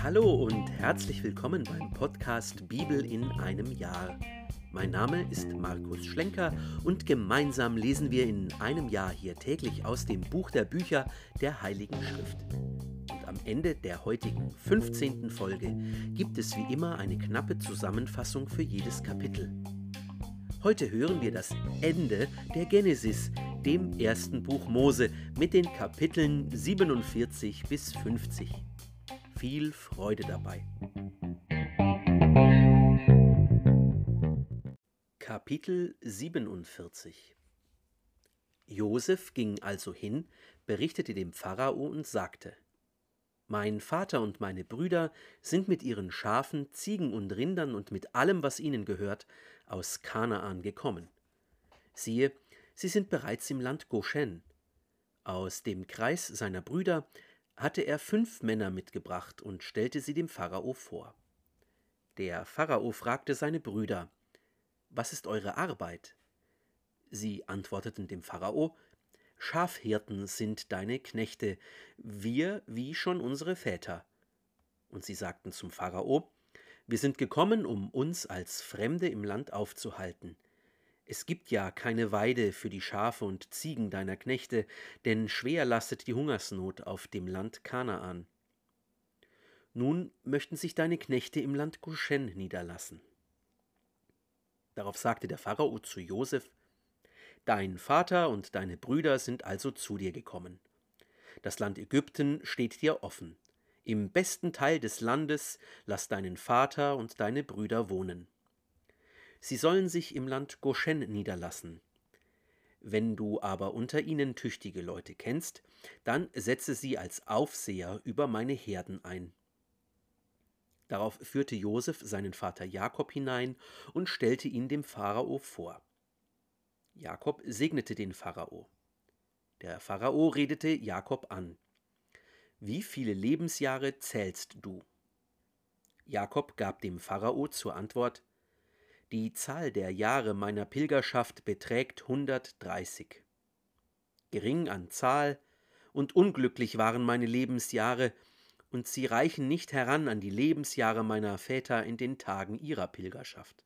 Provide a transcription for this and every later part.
Hallo und herzlich willkommen beim Podcast Bibel in einem Jahr. Mein Name ist Markus Schlenker und gemeinsam lesen wir in einem Jahr hier täglich aus dem Buch der Bücher der Heiligen Schrift. Und am Ende der heutigen 15. Folge gibt es wie immer eine knappe Zusammenfassung für jedes Kapitel. Heute hören wir das Ende der Genesis, dem ersten Buch Mose, mit den Kapiteln 47 bis 50. Viel Freude dabei. Kapitel 47 Josef ging also hin, berichtete dem Pharao und sagte: Mein Vater und meine Brüder sind mit ihren Schafen, Ziegen und Rindern und mit allem, was ihnen gehört, aus Kanaan gekommen. Siehe, sie sind bereits im Land Goshen. Aus dem Kreis seiner Brüder hatte er fünf Männer mitgebracht und stellte sie dem Pharao vor. Der Pharao fragte seine Brüder, Was ist eure Arbeit? Sie antworteten dem Pharao, Schafhirten sind deine Knechte, wir wie schon unsere Väter. Und sie sagten zum Pharao, wir sind gekommen, um uns als Fremde im Land aufzuhalten. Es gibt ja keine Weide für die Schafe und Ziegen deiner Knechte, denn schwer lastet die Hungersnot auf dem Land Kanaan. Nun möchten sich deine Knechte im Land Goshen niederlassen. Darauf sagte der Pharao zu Josef: Dein Vater und deine Brüder sind also zu dir gekommen. Das Land Ägypten steht dir offen. Im besten Teil des Landes lass deinen Vater und deine Brüder wohnen. Sie sollen sich im Land Goshen niederlassen. Wenn du aber unter ihnen tüchtige Leute kennst, dann setze sie als Aufseher über meine Herden ein. Darauf führte Josef seinen Vater Jakob hinein und stellte ihn dem Pharao vor. Jakob segnete den Pharao. Der Pharao redete Jakob an. Wie viele Lebensjahre zählst du? Jakob gab dem Pharao zur Antwort Die Zahl der Jahre meiner Pilgerschaft beträgt hundertdreißig. Gering an Zahl und unglücklich waren meine Lebensjahre, und sie reichen nicht heran an die Lebensjahre meiner Väter in den Tagen ihrer Pilgerschaft.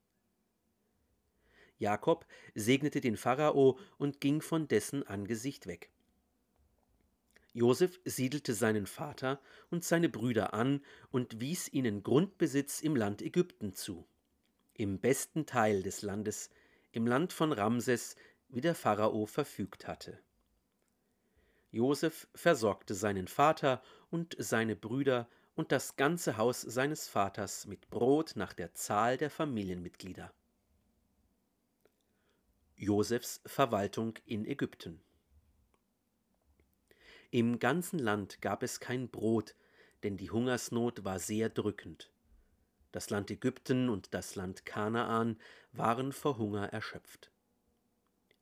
Jakob segnete den Pharao und ging von dessen Angesicht weg. Josef siedelte seinen Vater und seine Brüder an und wies ihnen Grundbesitz im Land Ägypten zu, im besten Teil des Landes, im Land von Ramses, wie der Pharao verfügt hatte. Josef versorgte seinen Vater und seine Brüder und das ganze Haus seines Vaters mit Brot nach der Zahl der Familienmitglieder. Josefs Verwaltung in Ägypten. Im ganzen Land gab es kein Brot, denn die Hungersnot war sehr drückend. Das Land Ägypten und das Land Kanaan waren vor Hunger erschöpft.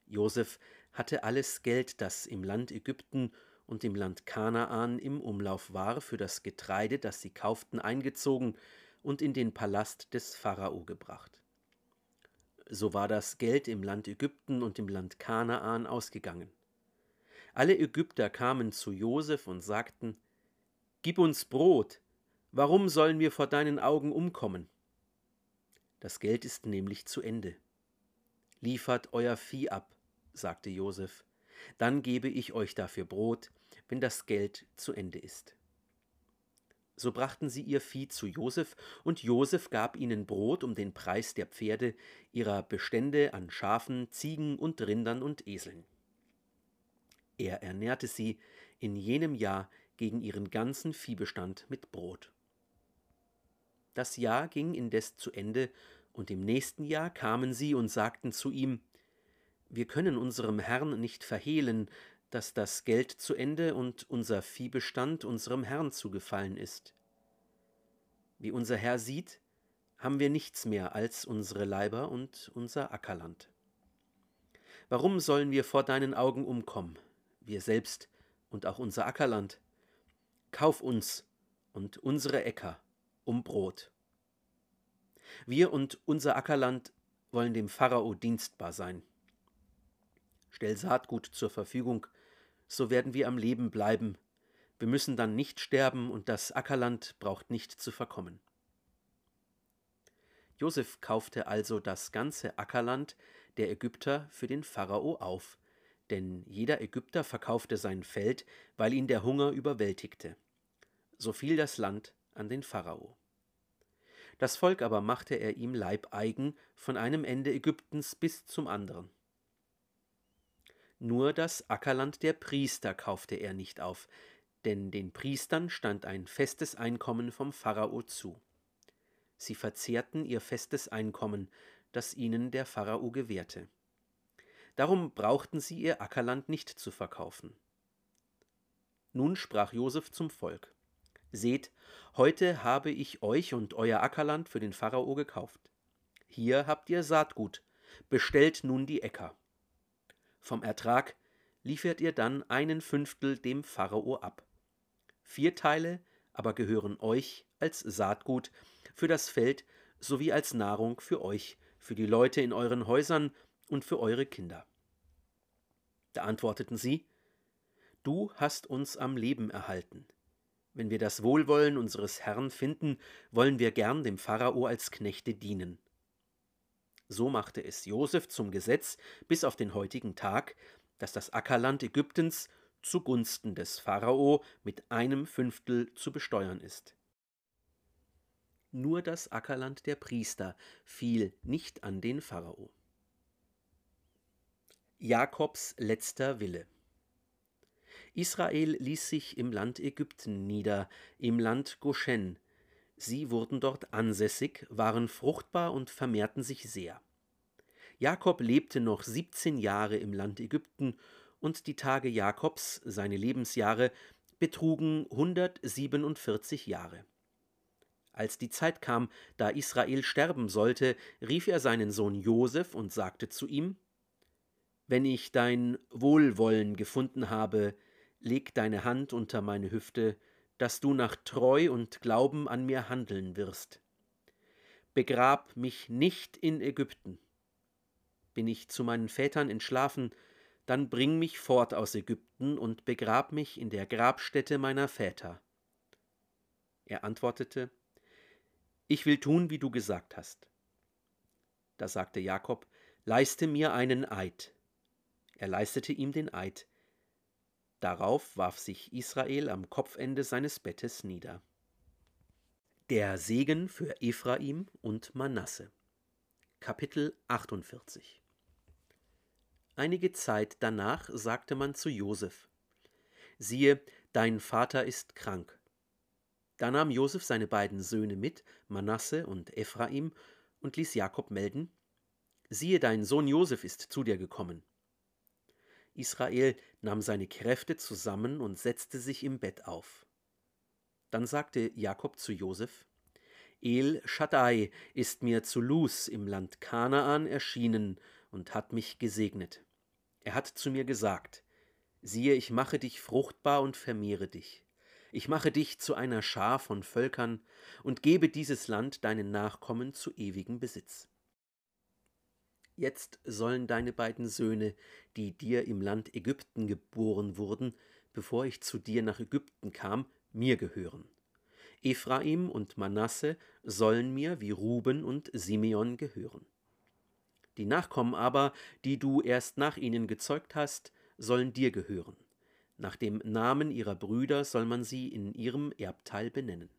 Josef hatte alles Geld, das im Land Ägypten und im Land Kanaan im Umlauf war, für das Getreide, das sie kauften, eingezogen und in den Palast des Pharao gebracht. So war das Geld im Land Ägypten und im Land Kanaan ausgegangen. Alle Ägypter kamen zu Josef und sagten: Gib uns Brot, warum sollen wir vor deinen Augen umkommen? Das Geld ist nämlich zu Ende. Liefert euer Vieh ab, sagte Josef, dann gebe ich euch dafür Brot, wenn das Geld zu Ende ist. So brachten sie ihr Vieh zu Josef, und Josef gab ihnen Brot um den Preis der Pferde, ihrer Bestände an Schafen, Ziegen und Rindern und Eseln. Er ernährte sie in jenem Jahr gegen ihren ganzen Viehbestand mit Brot. Das Jahr ging indes zu Ende, und im nächsten Jahr kamen sie und sagten zu ihm Wir können unserem Herrn nicht verhehlen, dass das Geld zu Ende und unser Viehbestand unserem Herrn zugefallen ist. Wie unser Herr sieht, haben wir nichts mehr als unsere Leiber und unser Ackerland. Warum sollen wir vor deinen Augen umkommen? wir selbst und auch unser Ackerland. Kauf uns und unsere Äcker um Brot. Wir und unser Ackerland wollen dem Pharao dienstbar sein. Stell Saatgut zur Verfügung, so werden wir am Leben bleiben. Wir müssen dann nicht sterben und das Ackerland braucht nicht zu verkommen. Josef kaufte also das ganze Ackerland der Ägypter für den Pharao auf, denn jeder Ägypter verkaufte sein Feld, weil ihn der Hunger überwältigte. So fiel das Land an den Pharao. Das Volk aber machte er ihm leibeigen von einem Ende Ägyptens bis zum anderen. Nur das Ackerland der Priester kaufte er nicht auf, denn den Priestern stand ein festes Einkommen vom Pharao zu. Sie verzehrten ihr festes Einkommen, das ihnen der Pharao gewährte. Darum brauchten sie ihr Ackerland nicht zu verkaufen. Nun sprach Josef zum Volk: Seht, heute habe ich euch und euer Ackerland für den Pharao gekauft. Hier habt ihr Saatgut, bestellt nun die Äcker. Vom Ertrag liefert ihr dann einen Fünftel dem Pharao ab. Vier Teile aber gehören euch als Saatgut für das Feld sowie als Nahrung für euch, für die Leute in euren Häusern und für eure Kinder. Da antworteten sie, Du hast uns am Leben erhalten. Wenn wir das Wohlwollen unseres Herrn finden, wollen wir gern dem Pharao als Knechte dienen. So machte es Josef zum Gesetz bis auf den heutigen Tag, dass das Ackerland Ägyptens zugunsten des Pharao mit einem Fünftel zu besteuern ist. Nur das Ackerland der Priester fiel nicht an den Pharao. Jakobs letzter Wille Israel ließ sich im Land Ägypten nieder, im Land Goshen, Sie wurden dort ansässig, waren fruchtbar und vermehrten sich sehr. Jakob lebte noch 17 Jahre im Land Ägypten und die Tage Jakobs, seine Lebensjahre, betrugen 147 Jahre. Als die Zeit kam, da Israel sterben sollte, rief er seinen Sohn Josef und sagte zu ihm: Wenn ich dein Wohlwollen gefunden habe, leg deine Hand unter meine Hüfte, dass du nach Treu und Glauben an mir handeln wirst. Begrab mich nicht in Ägypten. Bin ich zu meinen Vätern entschlafen, dann bring mich fort aus Ägypten und begrab mich in der Grabstätte meiner Väter. Er antwortete, Ich will tun, wie du gesagt hast. Da sagte Jakob, Leiste mir einen Eid. Er leistete ihm den Eid. Darauf warf sich Israel am Kopfende seines Bettes nieder. Der Segen für Ephraim und Manasse. Kapitel 48 Einige Zeit danach sagte man zu Josef: Siehe, dein Vater ist krank. Da nahm Josef seine beiden Söhne mit, Manasse und Ephraim, und ließ Jakob melden: Siehe, dein Sohn Josef ist zu dir gekommen. Israel nahm seine Kräfte zusammen und setzte sich im Bett auf. Dann sagte Jakob zu Josef: El Shaddai ist mir zu Luz im Land Kanaan erschienen und hat mich gesegnet. Er hat zu mir gesagt: Siehe, ich mache dich fruchtbar und vermehre dich. Ich mache dich zu einer Schar von Völkern und gebe dieses Land deinen Nachkommen zu ewigem Besitz. Jetzt sollen deine beiden Söhne, die dir im Land Ägypten geboren wurden, bevor ich zu dir nach Ägypten kam, mir gehören. Ephraim und Manasse sollen mir wie Ruben und Simeon gehören. Die Nachkommen aber, die du erst nach ihnen gezeugt hast, sollen dir gehören. Nach dem Namen ihrer Brüder soll man sie in ihrem Erbteil benennen.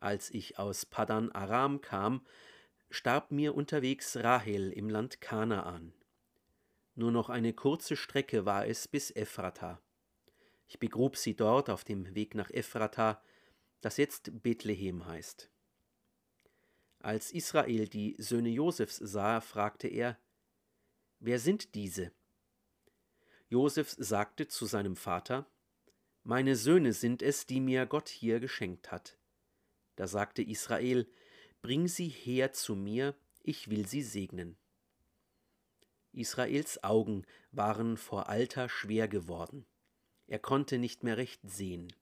Als ich aus Padan Aram kam, starb mir unterwegs Rahel im Land Kanaan. Nur noch eine kurze Strecke war es bis Ephrata. Ich begrub sie dort auf dem Weg nach Ephrata, das jetzt Bethlehem heißt. Als Israel die Söhne Josefs sah, fragte er, Wer sind diese? Josef sagte zu seinem Vater, Meine Söhne sind es, die mir Gott hier geschenkt hat. Da sagte Israel, Bring sie her zu mir, ich will sie segnen. Israels Augen waren vor Alter schwer geworden. Er konnte nicht mehr recht sehen.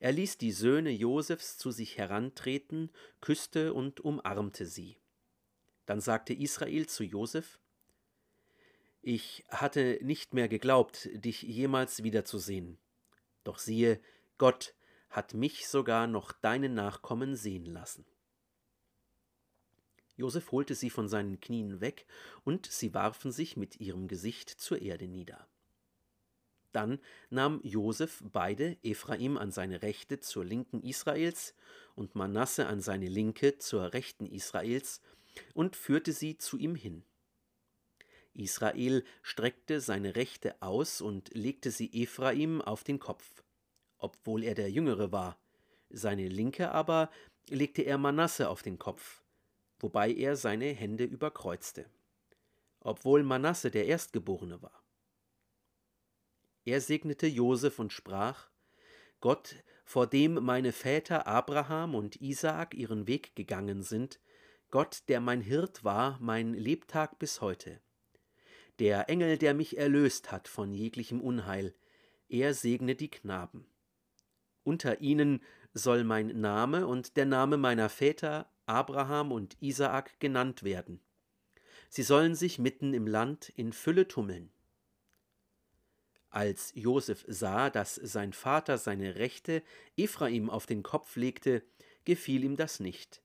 Er ließ die Söhne Josefs zu sich herantreten, küsste und umarmte sie. Dann sagte Israel zu Josef: Ich hatte nicht mehr geglaubt, dich jemals wiederzusehen. Doch siehe, Gott hat mich sogar noch deine Nachkommen sehen lassen. Josef holte sie von seinen Knien weg, und sie warfen sich mit ihrem Gesicht zur Erde nieder. Dann nahm Josef beide, Ephraim an seine rechte zur linken Israels und Manasse an seine linke zur rechten Israels, und führte sie zu ihm hin. Israel streckte seine rechte aus und legte sie Ephraim auf den Kopf, obwohl er der Jüngere war, seine linke aber legte er Manasse auf den Kopf, wobei er seine Hände überkreuzte, obwohl Manasse der Erstgeborene war. Er segnete Josef und sprach: Gott, vor dem meine Väter Abraham und Isaak ihren Weg gegangen sind, Gott, der mein Hirt war, mein Lebtag bis heute. Der Engel, der mich erlöst hat von jeglichem Unheil, er segne die Knaben. Unter ihnen soll mein Name und der Name meiner Väter Abraham und Isaak genannt werden. Sie sollen sich mitten im Land in Fülle tummeln. Als Josef sah, dass sein Vater seine Rechte Ephraim auf den Kopf legte, gefiel ihm das nicht.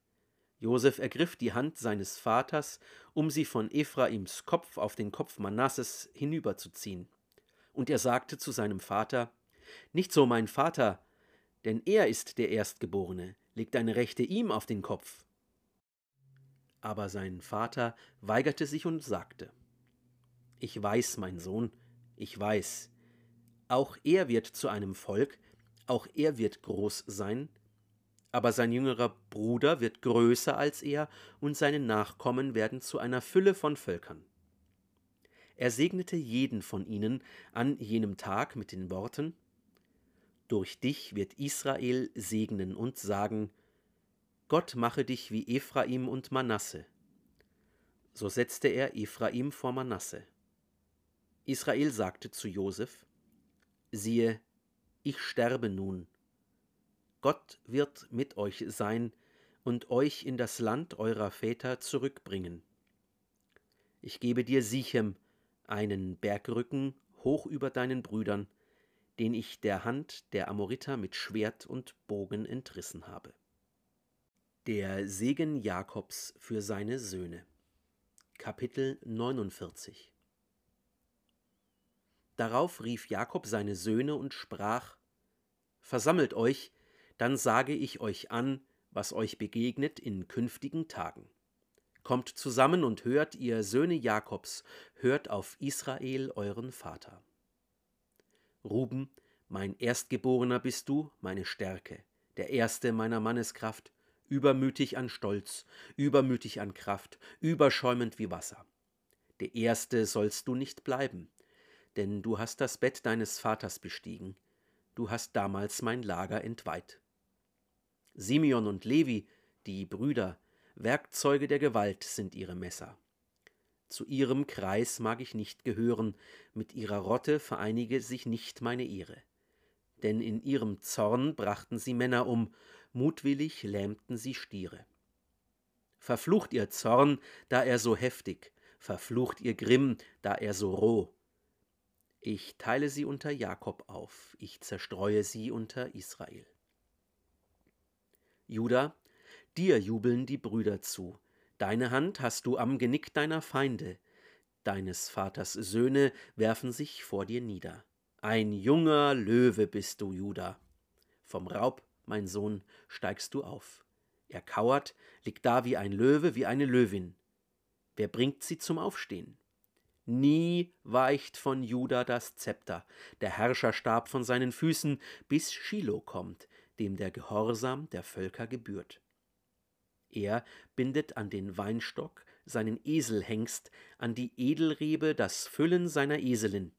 Josef ergriff die Hand seines Vaters, um sie von Ephraims Kopf auf den Kopf Manasses hinüberzuziehen. Und er sagte zu seinem Vater: Nicht so, mein Vater, denn er ist der Erstgeborene, leg deine Rechte ihm auf den Kopf. Aber sein Vater weigerte sich und sagte: Ich weiß, mein Sohn, ich weiß, auch er wird zu einem Volk, auch er wird groß sein, aber sein jüngerer Bruder wird größer als er, und seine Nachkommen werden zu einer Fülle von Völkern. Er segnete jeden von ihnen an jenem Tag mit den Worten Durch dich wird Israel segnen und sagen Gott mache dich wie Ephraim und Manasse. So setzte er Ephraim vor Manasse. Israel sagte zu Josef siehe, ich sterbe nun. Gott wird mit euch sein und euch in das Land eurer Väter zurückbringen. Ich gebe dir Sichem, einen Bergrücken hoch über deinen Brüdern, den ich der Hand der Amoriter mit Schwert und Bogen entrissen habe. Der Segen Jakobs für seine Söhne. Kapitel 49 Darauf rief Jakob seine Söhne und sprach Versammelt euch, dann sage ich euch an, was euch begegnet in künftigen Tagen. Kommt zusammen und hört, ihr Söhne Jakobs, hört auf Israel euren Vater. Ruben, mein Erstgeborener bist du, meine Stärke, der Erste meiner Manneskraft, übermütig an Stolz, übermütig an Kraft, überschäumend wie Wasser. Der Erste sollst du nicht bleiben, denn du hast das Bett deines Vaters bestiegen, du hast damals mein Lager entweiht. Simeon und Levi, die Brüder, Werkzeuge der Gewalt sind ihre Messer. Zu ihrem Kreis mag ich nicht gehören, mit ihrer Rotte vereinige sich nicht meine Ehre. Denn in ihrem Zorn brachten sie Männer um, mutwillig lähmten sie Stiere. Verflucht ihr Zorn, da er so heftig, verflucht ihr Grimm, da er so roh, ich teile sie unter Jakob auf, ich zerstreue sie unter Israel. Juda, dir jubeln die Brüder zu, deine Hand hast du am Genick deiner Feinde, deines Vaters Söhne werfen sich vor dir nieder. Ein junger Löwe bist du, Juda. Vom Raub, mein Sohn, steigst du auf. Er kauert, liegt da wie ein Löwe, wie eine Löwin. Wer bringt sie zum Aufstehen? Nie weicht von Juda das Zepter, der Herrscherstab von seinen Füßen, bis Shiloh kommt, dem der Gehorsam der Völker gebührt. Er bindet an den Weinstock seinen Eselhengst, an die Edelrebe das Füllen seiner Eselin.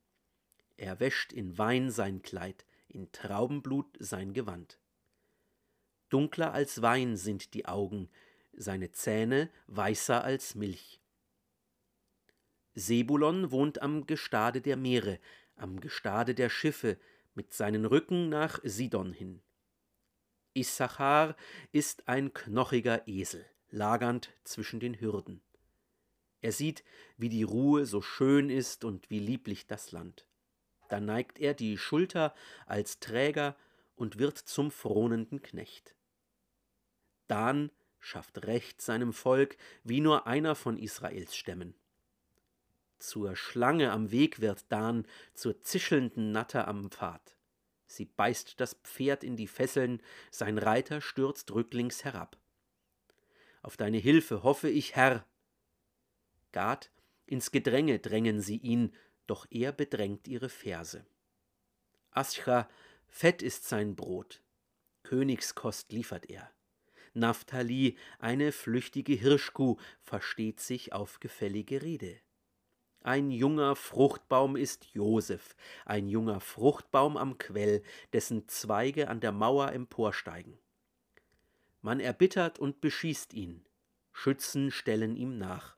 Er wäscht in Wein sein Kleid, in Traubenblut sein Gewand. Dunkler als Wein sind die Augen, seine Zähne weißer als Milch. Sebulon wohnt am Gestade der Meere, am Gestade der Schiffe, mit seinen Rücken nach Sidon hin. Issachar ist ein knochiger Esel, lagernd zwischen den Hürden. Er sieht, wie die Ruhe so schön ist und wie lieblich das Land. Da neigt er die Schulter als Träger und wird zum fronenden Knecht. Dan schafft Recht seinem Volk wie nur einer von Israels Stämmen. Zur Schlange am Weg wird Dan, zur zischelnden Natter am Pfad. Sie beißt das Pferd in die Fesseln, sein Reiter stürzt rücklings herab. Auf deine Hilfe hoffe ich, Herr. Gad, ins Gedränge drängen sie ihn, doch er bedrängt ihre Verse. Ascha, fett ist sein Brot, Königskost liefert er. Naphtali, eine flüchtige Hirschkuh, versteht sich auf gefällige Rede. Ein junger Fruchtbaum ist Josef, ein junger Fruchtbaum am Quell, dessen Zweige an der Mauer emporsteigen. Man erbittert und beschießt ihn, Schützen stellen ihm nach.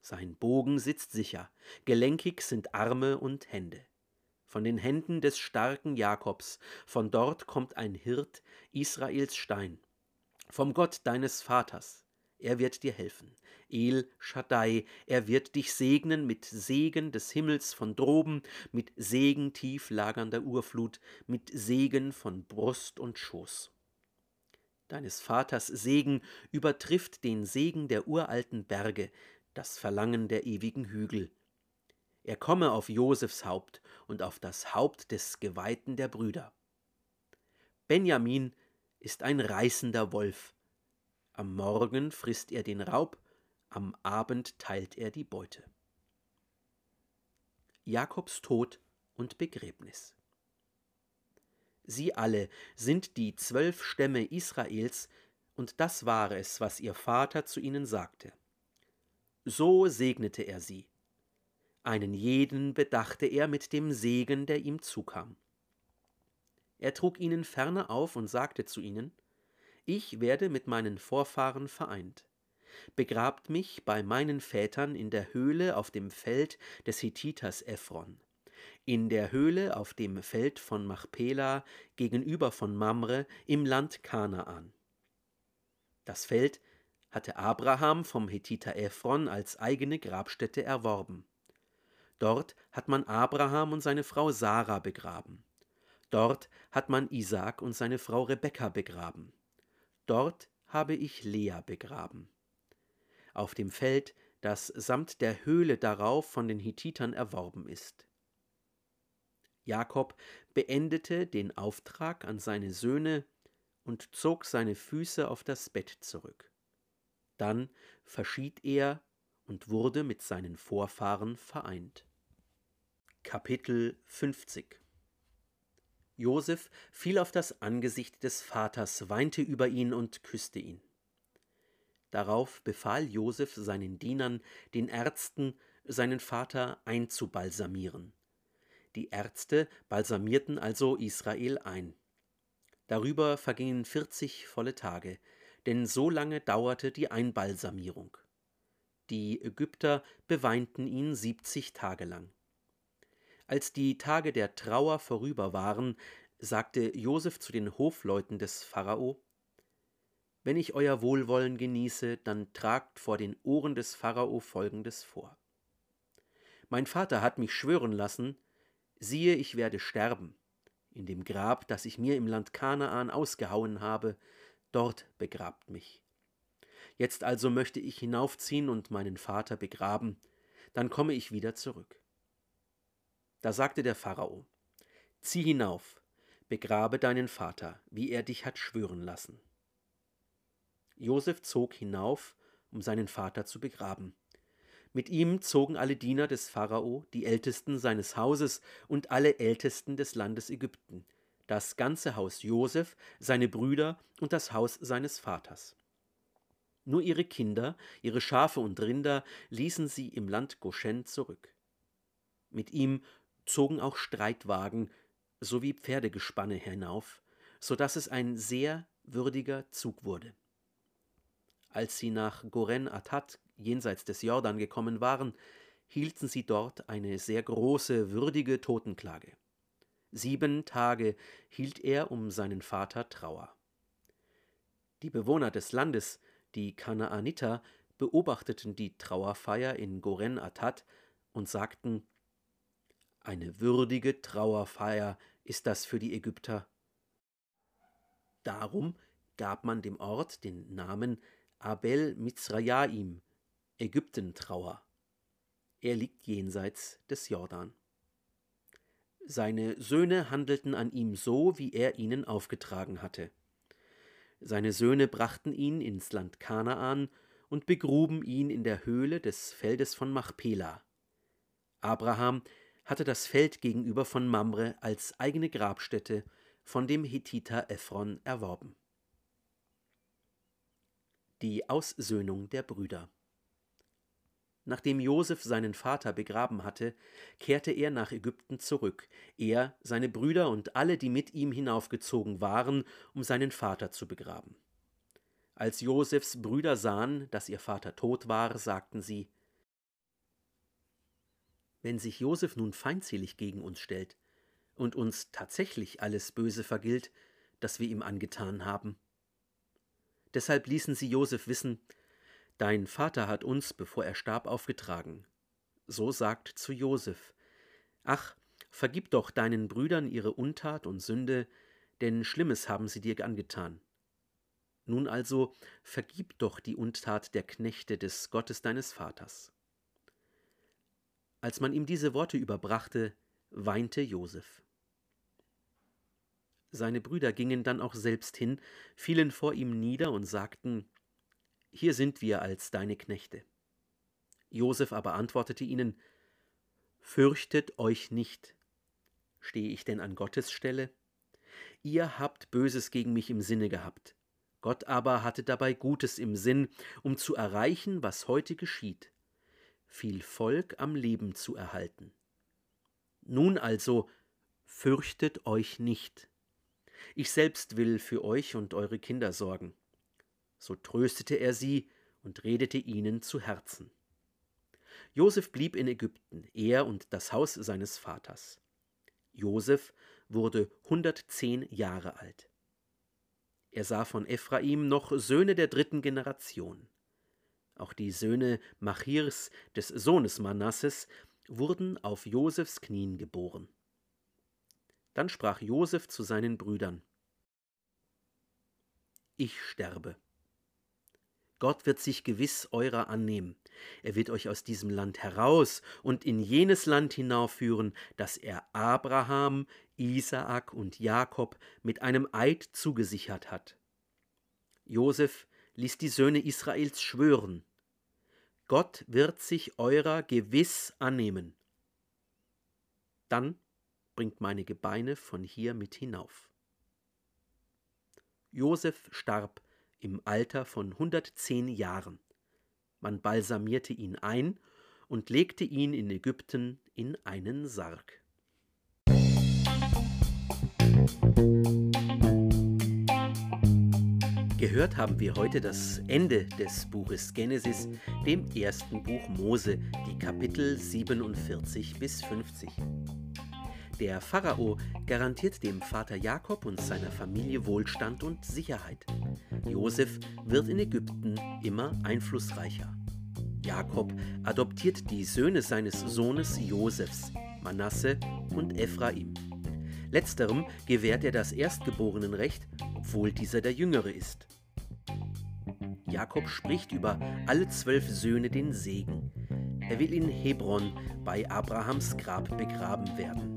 Sein Bogen sitzt sicher, gelenkig sind Arme und Hände. Von den Händen des starken Jakobs, von dort kommt ein Hirt, Israels Stein. Vom Gott deines Vaters, er wird dir helfen. El Shaddai, er wird dich segnen mit Segen des Himmels von droben, mit Segen tief lagernder Urflut, mit Segen von Brust und Schoß. Deines Vaters Segen übertrifft den Segen der uralten Berge, das Verlangen der ewigen Hügel. Er komme auf Josefs Haupt und auf das Haupt des Geweihten der Brüder. Benjamin ist ein reißender Wolf. Am Morgen frisst er den Raub, am Abend teilt er die Beute. Jakobs Tod und Begräbnis. Sie alle sind die zwölf Stämme Israels, und das war es, was ihr Vater zu ihnen sagte. So segnete er sie. Einen jeden bedachte er mit dem Segen, der ihm zukam. Er trug ihnen ferner auf und sagte zu ihnen, Ich werde mit meinen Vorfahren vereint. Begrabt mich bei meinen Vätern in der Höhle auf dem Feld des Hethiters Ephron, in der Höhle auf dem Feld von Machpela gegenüber von Mamre im Land Kanaan. Das Feld hatte Abraham vom Hethiter Ephron als eigene Grabstätte erworben. Dort hat man Abraham und seine Frau Sarah begraben. Dort hat man Isaak und seine Frau Rebekka begraben. Dort habe ich Lea begraben. Auf dem Feld, das samt der Höhle darauf von den Hittitern erworben ist. Jakob beendete den Auftrag an seine Söhne und zog seine Füße auf das Bett zurück. Dann verschied er und wurde mit seinen Vorfahren vereint. Kapitel 50 Josef fiel auf das Angesicht des Vaters, weinte über ihn und küsste ihn. Darauf befahl Josef seinen Dienern, den Ärzten, seinen Vater einzubalsamieren. Die Ärzte balsamierten also Israel ein. Darüber vergingen vierzig volle Tage, denn so lange dauerte die Einbalsamierung. Die Ägypter beweinten ihn siebzig Tage lang. Als die Tage der Trauer vorüber waren, sagte Josef zu den Hofleuten des Pharao Wenn ich euer Wohlwollen genieße, dann tragt vor den Ohren des Pharao folgendes vor. Mein Vater hat mich schwören lassen, siehe, ich werde sterben, in dem Grab, das ich mir im Land Kanaan ausgehauen habe, dort begrabt mich. Jetzt also möchte ich hinaufziehen und meinen Vater begraben, dann komme ich wieder zurück. Da sagte der Pharao, Zieh hinauf, begrabe deinen Vater, wie er dich hat schwören lassen. Josef zog hinauf, um seinen Vater zu begraben. Mit ihm zogen alle Diener des Pharao, die Ältesten seines Hauses und alle Ältesten des Landes Ägypten, das ganze Haus Josef, seine Brüder und das Haus seines Vaters. Nur ihre Kinder, ihre Schafe und Rinder ließen sie im Land Goshen zurück. Mit ihm zogen auch Streitwagen sowie Pferdegespanne hinauf, so dass es ein sehr würdiger Zug wurde. Als sie nach Goren Atat jenseits des Jordan gekommen waren, hielten sie dort eine sehr große, würdige Totenklage. Sieben Tage hielt er um seinen Vater Trauer. Die Bewohner des Landes, die Kanaaniter, beobachteten die Trauerfeier in Goren Atat und sagten, eine würdige Trauerfeier ist das für die Ägypter. Darum gab man dem Ort den Namen Abel Mizrayaim, Ägyptentrauer. Er liegt jenseits des Jordan. Seine Söhne handelten an ihm so, wie er ihnen aufgetragen hatte. Seine Söhne brachten ihn ins Land Kanaan und begruben ihn in der Höhle des Feldes von Machpela. Abraham hatte das Feld gegenüber von Mamre als eigene Grabstätte von dem Hethiter Ephron erworben. Die Aussöhnung der Brüder Nachdem Josef seinen Vater begraben hatte, kehrte er nach Ägypten zurück, er, seine Brüder und alle, die mit ihm hinaufgezogen waren, um seinen Vater zu begraben. Als Josefs Brüder sahen, dass ihr Vater tot war, sagten sie: Wenn sich Josef nun feindselig gegen uns stellt und uns tatsächlich alles Böse vergilt, das wir ihm angetan haben. Deshalb ließen sie Josef wissen, Dein Vater hat uns, bevor er starb, aufgetragen. So sagt zu Josef: Ach, vergib doch deinen Brüdern ihre Untat und Sünde, denn Schlimmes haben sie dir angetan. Nun also vergib doch die Untat der Knechte des Gottes deines Vaters. Als man ihm diese Worte überbrachte, weinte Josef. Seine Brüder gingen dann auch selbst hin, fielen vor ihm nieder und sagten, hier sind wir als deine Knechte. Josef aber antwortete ihnen, Fürchtet euch nicht. Stehe ich denn an Gottes Stelle? Ihr habt Böses gegen mich im Sinne gehabt. Gott aber hatte dabei Gutes im Sinn, um zu erreichen, was heute geschieht, viel Volk am Leben zu erhalten. Nun also, fürchtet euch nicht. Ich selbst will für euch und eure Kinder sorgen so tröstete er sie und redete ihnen zu Herzen. Josef blieb in Ägypten, er und das Haus seines Vaters. Josef wurde 110 Jahre alt. Er sah von Ephraim noch Söhne der dritten Generation. Auch die Söhne Machirs, des Sohnes Manasses, wurden auf Josefs Knien geboren. Dann sprach Josef zu seinen Brüdern: Ich sterbe. Gott wird sich gewiss eurer annehmen. Er wird euch aus diesem Land heraus und in jenes Land hinaufführen, das er Abraham, Isaak und Jakob mit einem Eid zugesichert hat. Josef ließ die Söhne Israels schwören, Gott wird sich eurer gewiss annehmen. Dann bringt meine Gebeine von hier mit hinauf. Josef starb im Alter von 110 Jahren. Man balsamierte ihn ein und legte ihn in Ägypten in einen Sarg. Gehört haben wir heute das Ende des Buches Genesis, dem ersten Buch Mose, die Kapitel 47 bis 50. Der Pharao garantiert dem Vater Jakob und seiner Familie Wohlstand und Sicherheit. Josef wird in Ägypten immer einflussreicher. Jakob adoptiert die Söhne seines Sohnes Josefs, Manasse und Ephraim. Letzterem gewährt er das Erstgeborenenrecht, obwohl dieser der Jüngere ist. Jakob spricht über alle zwölf Söhne den Segen. Er will in Hebron bei Abrahams Grab begraben werden.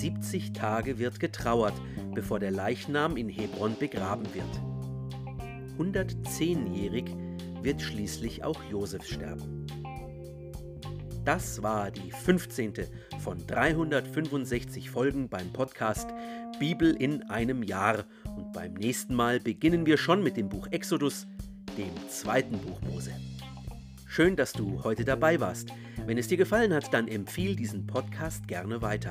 70 Tage wird getrauert, bevor der Leichnam in Hebron begraben wird. 110-jährig wird schließlich auch Josef sterben. Das war die 15. von 365 Folgen beim Podcast Bibel in einem Jahr und beim nächsten Mal beginnen wir schon mit dem Buch Exodus, dem zweiten Buch Mose. Schön, dass du heute dabei warst. Wenn es dir gefallen hat, dann empfiehl diesen Podcast gerne weiter.